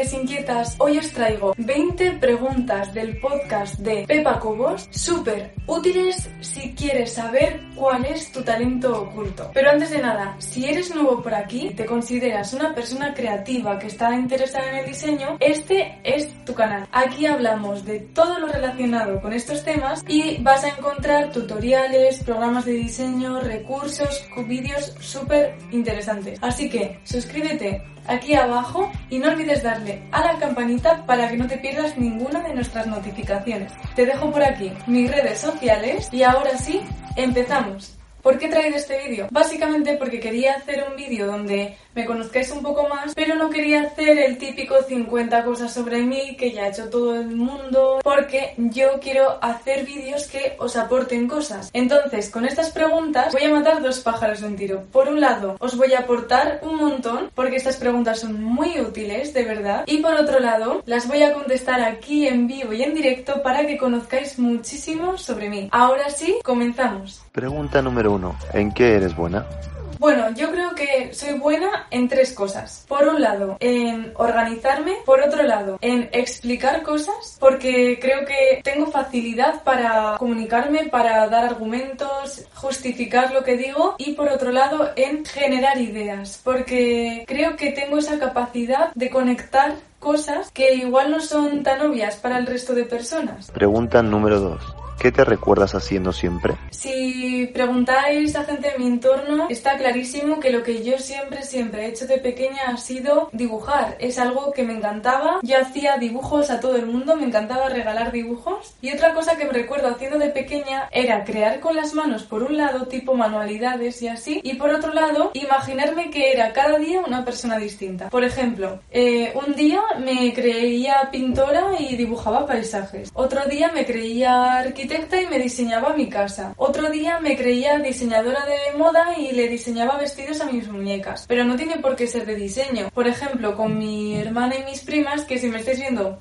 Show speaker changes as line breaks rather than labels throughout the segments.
inquietas, hoy os traigo 20 preguntas del podcast de Pepa Cobos, súper útiles si quieres saber cuál es tu talento oculto. Pero antes de nada, si eres nuevo por aquí, te consideras una persona creativa que está interesada en el diseño, este es tu canal. Aquí hablamos de todo lo relacionado con estos temas y vas a encontrar tutoriales, programas de diseño, recursos, vídeos súper interesantes. Así que suscríbete aquí abajo y no olvides darle a la campanita para que no te pierdas ninguna de nuestras notificaciones. Te dejo por aquí mis redes sociales y ahora sí, empezamos. ¿Por qué he traído este vídeo? Básicamente porque quería hacer un vídeo donde me conozcáis un poco más, pero no quería hacer el típico 50 cosas sobre mí que ya ha hecho todo el mundo, porque yo quiero hacer vídeos que os aporten cosas. Entonces, con estas preguntas voy a matar dos pájaros de un tiro. Por un lado, os voy a aportar un montón, porque estas preguntas son muy útiles, de verdad. Y por otro lado, las voy a contestar aquí en vivo y en directo para que conozcáis muchísimo sobre mí. Ahora sí, comenzamos.
Pregunta número uno. ¿En qué eres buena?
Bueno, yo creo que soy buena en tres cosas. Por un lado, en organizarme. Por otro lado, en explicar cosas. Porque creo que tengo facilidad para comunicarme, para dar argumentos, justificar lo que digo. Y por otro lado, en generar ideas. Porque creo que tengo esa capacidad de conectar cosas que igual no son tan obvias para el resto de personas.
Pregunta número dos. ¿Qué te recuerdas haciendo siempre?
Si preguntáis a gente de mi entorno, está clarísimo que lo que yo siempre, siempre he hecho de pequeña ha sido dibujar. Es algo que me encantaba. Yo hacía dibujos a todo el mundo, me encantaba regalar dibujos. Y otra cosa que me recuerdo haciendo de pequeña era crear con las manos, por un lado, tipo manualidades y así, y por otro lado, imaginarme que era cada día una persona distinta. Por ejemplo, eh, un día me creía pintora y dibujaba paisajes. Otro día me creía arquitecta y me diseñaba mi casa. Otro día me creía diseñadora de moda y le diseñaba vestidos a mis muñecas. Pero no tiene por qué ser de diseño. Por ejemplo, con mi hermana y mis primas, que si me estáis viendo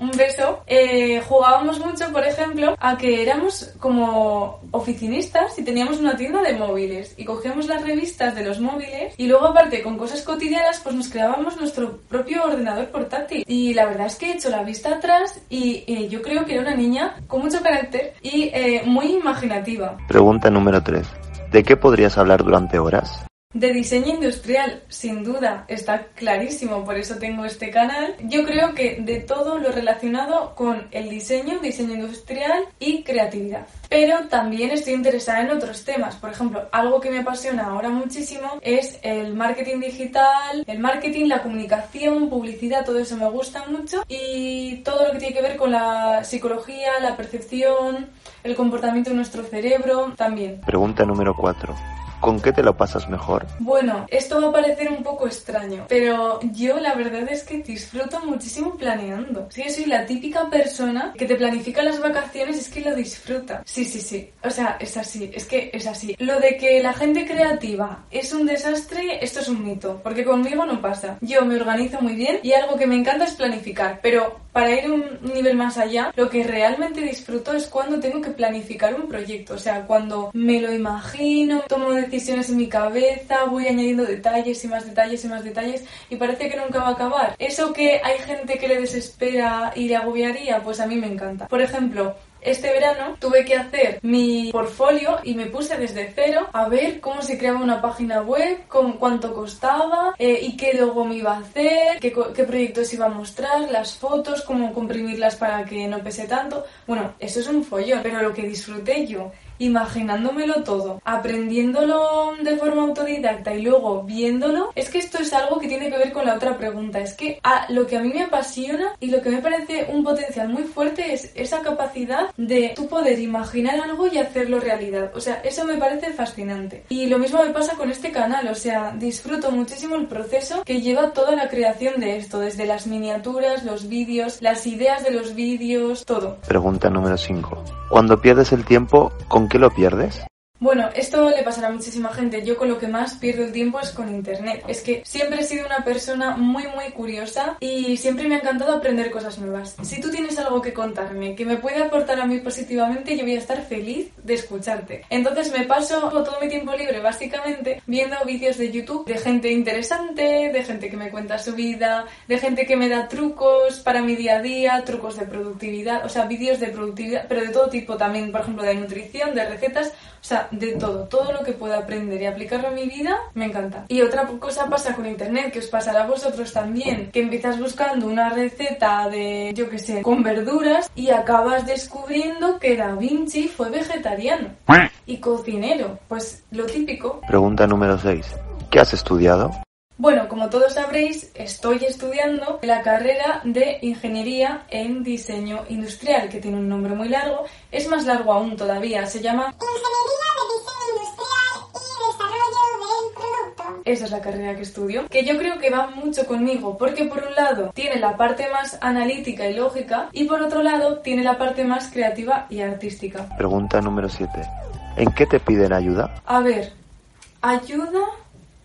un beso, eh, jugábamos mucho, por ejemplo, a que éramos como oficinistas y teníamos una tienda de móviles y cogíamos las revistas de los móviles y luego aparte con cosas cotidianas pues nos creábamos nuestro propio ordenador portátil y la verdad es que he hecho la vista atrás y yo creo que era una niña con mucho carácter y eh, muy imaginativa.
Pregunta número 3. ¿De qué podrías hablar durante horas?
De diseño industrial, sin duda, está clarísimo, por eso tengo este canal. Yo creo que de todo lo relacionado con el diseño, diseño industrial y creatividad. Pero también estoy interesada en otros temas. Por ejemplo, algo que me apasiona ahora muchísimo es el marketing digital, el marketing, la comunicación, publicidad, todo eso me gusta mucho. Y todo lo que tiene que ver con la psicología, la percepción, el comportamiento de nuestro cerebro, también.
Pregunta número 4. ¿Con qué te lo pasas mejor?
Bueno, esto va a parecer un poco extraño, pero yo la verdad es que disfruto muchísimo planeando. Sí, soy la típica persona que te planifica las vacaciones, es que lo disfruta. Sí, sí, sí. O sea, es así, es que es así. Lo de que la gente creativa es un desastre, esto es un mito, porque conmigo no pasa. Yo me organizo muy bien y algo que me encanta es planificar, pero para ir un nivel más allá, lo que realmente disfruto es cuando tengo que planificar un proyecto, o sea, cuando me lo imagino, tomo decisiones en mi cabeza, voy añadiendo detalles y más detalles y más detalles y parece que nunca va a acabar. Eso que hay gente que le desespera y le agobiaría, pues a mí me encanta. Por ejemplo, este verano tuve que hacer mi portfolio y me puse desde cero a ver cómo se creaba una página web, cuánto costaba eh, y qué luego me iba a hacer, qué, qué proyectos iba a mostrar, las fotos, cómo comprimirlas para que no pese tanto. Bueno, eso es un follón, pero lo que disfruté yo imaginándomelo todo, aprendiéndolo de forma autodidacta y luego viéndolo, es que esto es algo que tiene que ver con la otra pregunta. Es que a, lo que a mí me apasiona y lo que me parece un potencial muy fuerte es esa capacidad de tú poder imaginar algo y hacerlo realidad. O sea, eso me parece fascinante. Y lo mismo me pasa con este canal, o sea, disfruto muchísimo el proceso que lleva toda la creación de esto, desde las miniaturas, los vídeos, las ideas de los vídeos, todo.
Pregunta número 5. Cuando pierdes el tiempo, ¿con qué lo pierdes?
Bueno, esto le pasará a muchísima gente. Yo con lo que más pierdo el tiempo es con internet. Es que siempre he sido una persona muy muy curiosa y siempre me ha encantado aprender cosas nuevas. Si tú tienes algo que contarme que me puede aportar a mí positivamente, yo voy a estar feliz de escucharte. Entonces me paso todo mi tiempo libre básicamente viendo vídeos de YouTube de gente interesante, de gente que me cuenta su vida, de gente que me da trucos para mi día a día, trucos de productividad, o sea, vídeos de productividad, pero de todo tipo también, por ejemplo, de nutrición, de recetas o sea, de todo, todo lo que pueda aprender y aplicarlo a mi vida, me encanta. Y otra cosa pasa con internet, que os pasará a vosotros también, que empiezas buscando una receta de, yo qué sé, con verduras y acabas descubriendo que Da Vinci fue vegetariano y cocinero. Pues lo típico.
Pregunta número 6. ¿Qué has estudiado?
Bueno, como todos sabréis, estoy estudiando la carrera de Ingeniería en Diseño Industrial, que tiene un nombre muy largo. Es más largo aún todavía, se llama
Ingeniería de Diseño Industrial y Desarrollo del Producto.
Esa es la carrera que estudio, que yo creo que va mucho conmigo, porque por un lado tiene la parte más analítica y lógica, y por otro lado tiene la parte más creativa y artística.
Pregunta número 7. ¿En qué te piden ayuda?
A ver, ayuda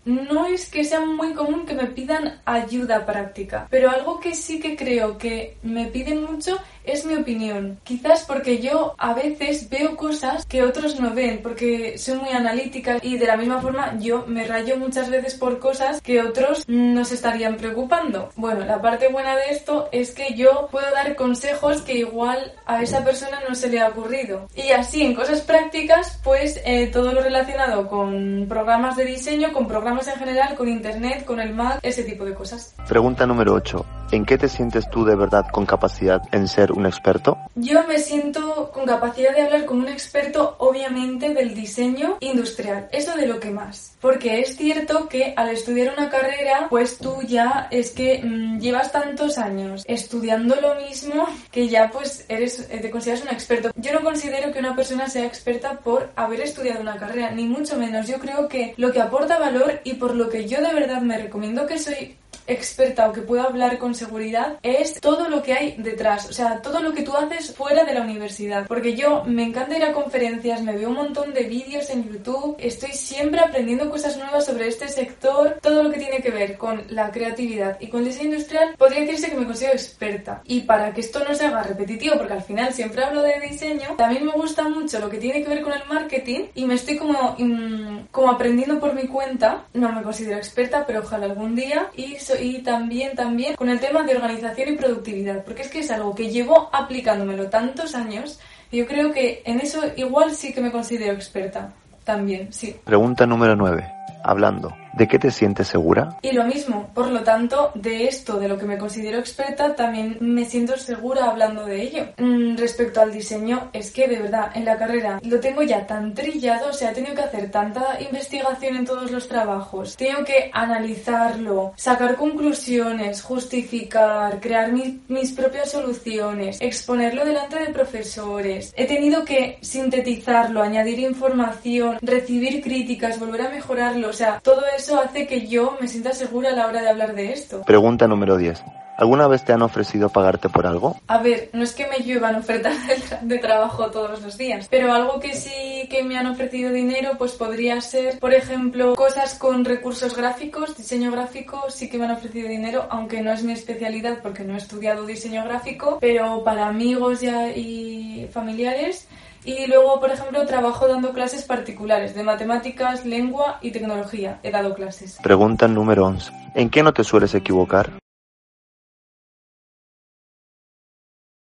no es que sea muy común que me pidan ayuda práctica, pero algo que sí que creo que me piden mucho es mi opinión. Quizás porque yo a veces veo cosas que otros no ven, porque soy muy analítica y de la misma forma yo me rayo muchas veces por cosas que otros no se estarían preocupando. Bueno, la parte buena de esto es que yo puedo dar consejos que igual a esa persona no se le ha ocurrido. Y así en cosas prácticas, pues eh, todo lo relacionado con programas de diseño, con programas en general, con internet, con el Mac, ese tipo de cosas.
Pregunta número 8. ¿En qué te sientes tú de verdad con capacidad en ser un experto?
Yo me siento con capacidad de hablar como un experto, obviamente, del diseño industrial. Eso de lo que más. Porque es cierto que al estudiar una carrera, pues tú ya es que mmm, llevas tantos años estudiando lo mismo que ya pues eres, te consideras un experto. Yo no considero que una persona sea experta por haber estudiado una carrera, ni mucho menos. Yo creo que lo que aporta valor y por lo que yo de verdad me recomiendo que soy experta o que pueda hablar con seguridad es todo lo que hay detrás, o sea, todo lo que tú haces fuera de la universidad. Porque yo me encanta ir a conferencias, me veo un montón de vídeos en YouTube, estoy siempre aprendiendo cosas nuevas sobre este sector, todo lo que tiene que ver con la creatividad y con el diseño industrial, podría decirse que me considero experta. Y para que esto no se haga repetitivo, porque al final siempre hablo de diseño, también me gusta mucho lo que tiene que ver con el marketing y me estoy como, mm, como aprendiendo por mi cuenta. No me considero experta, pero ojalá algún día. Y y también, también con el tema de organización y productividad, porque es que es algo que llevo aplicándomelo tantos años y yo creo que en eso igual sí que me considero experta. También, sí.
Pregunta número 9. Hablando. ¿De qué te sientes segura?
Y lo mismo, por lo tanto, de esto, de lo que me considero experta, también me siento segura hablando de ello. Mm, respecto al diseño, es que de verdad, en la carrera lo tengo ya tan trillado, o sea, he tenido que hacer tanta investigación en todos los trabajos, tengo que analizarlo, sacar conclusiones, justificar, crear mi, mis propias soluciones, exponerlo delante de profesores. He tenido que sintetizarlo, añadir información, recibir críticas, volver a mejorarlo, o sea, todo eso eso hace que yo me sienta segura a la hora de hablar de esto.
Pregunta número 10. ¿Alguna vez te han ofrecido pagarte por algo?
A ver, no es que me lluevan ofertas de, trabajo todos los días, pero algo que sí que me han ofrecido dinero, pues podría ser, por ejemplo, cosas con recursos gráficos, diseño gráfico, sí que me han ofrecido dinero, aunque no es mi especialidad porque no he estudiado diseño gráfico, pero para amigos y familiares y luego, por ejemplo, trabajo dando clases particulares de matemáticas, lengua y tecnología. He dado clases.
Pregunta número 11. ¿En qué no te sueles equivocar?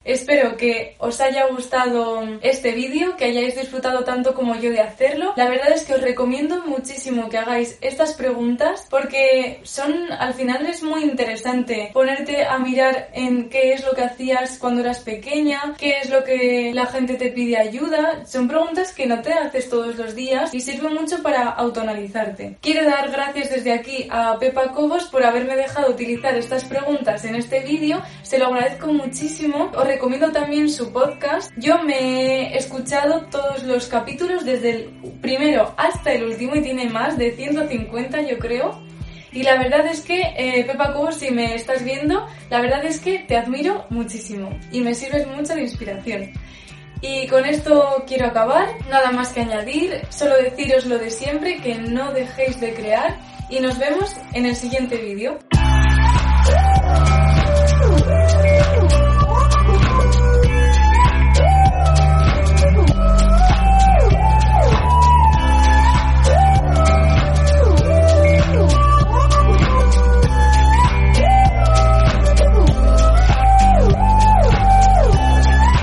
Espero que os haya gustado este vídeo, que hayáis disfrutado tanto como yo de hacerlo. La verdad es que os recomiendo muchísimo que hagáis estas preguntas porque son, al final es muy interesante ponerte a mirar en qué es lo que hacías cuando eras pequeña, qué es lo que la gente te pide ayuda. Son preguntas que no te haces todos los días y sirven mucho para autoanalizarte. Quiero dar gracias desde aquí a Pepa Cobos por haberme dejado utilizar estas preguntas en este vídeo. Se lo agradezco muchísimo recomiendo también su podcast. Yo me he escuchado todos los capítulos desde el primero hasta el último y tiene más de 150 yo creo. Y la verdad es que, eh, Pepa si me estás viendo, la verdad es que te admiro muchísimo y me sirves mucho de inspiración. Y con esto quiero acabar, nada más que añadir, solo deciros lo de siempre, que no dejéis de crear y nos vemos en el siguiente vídeo.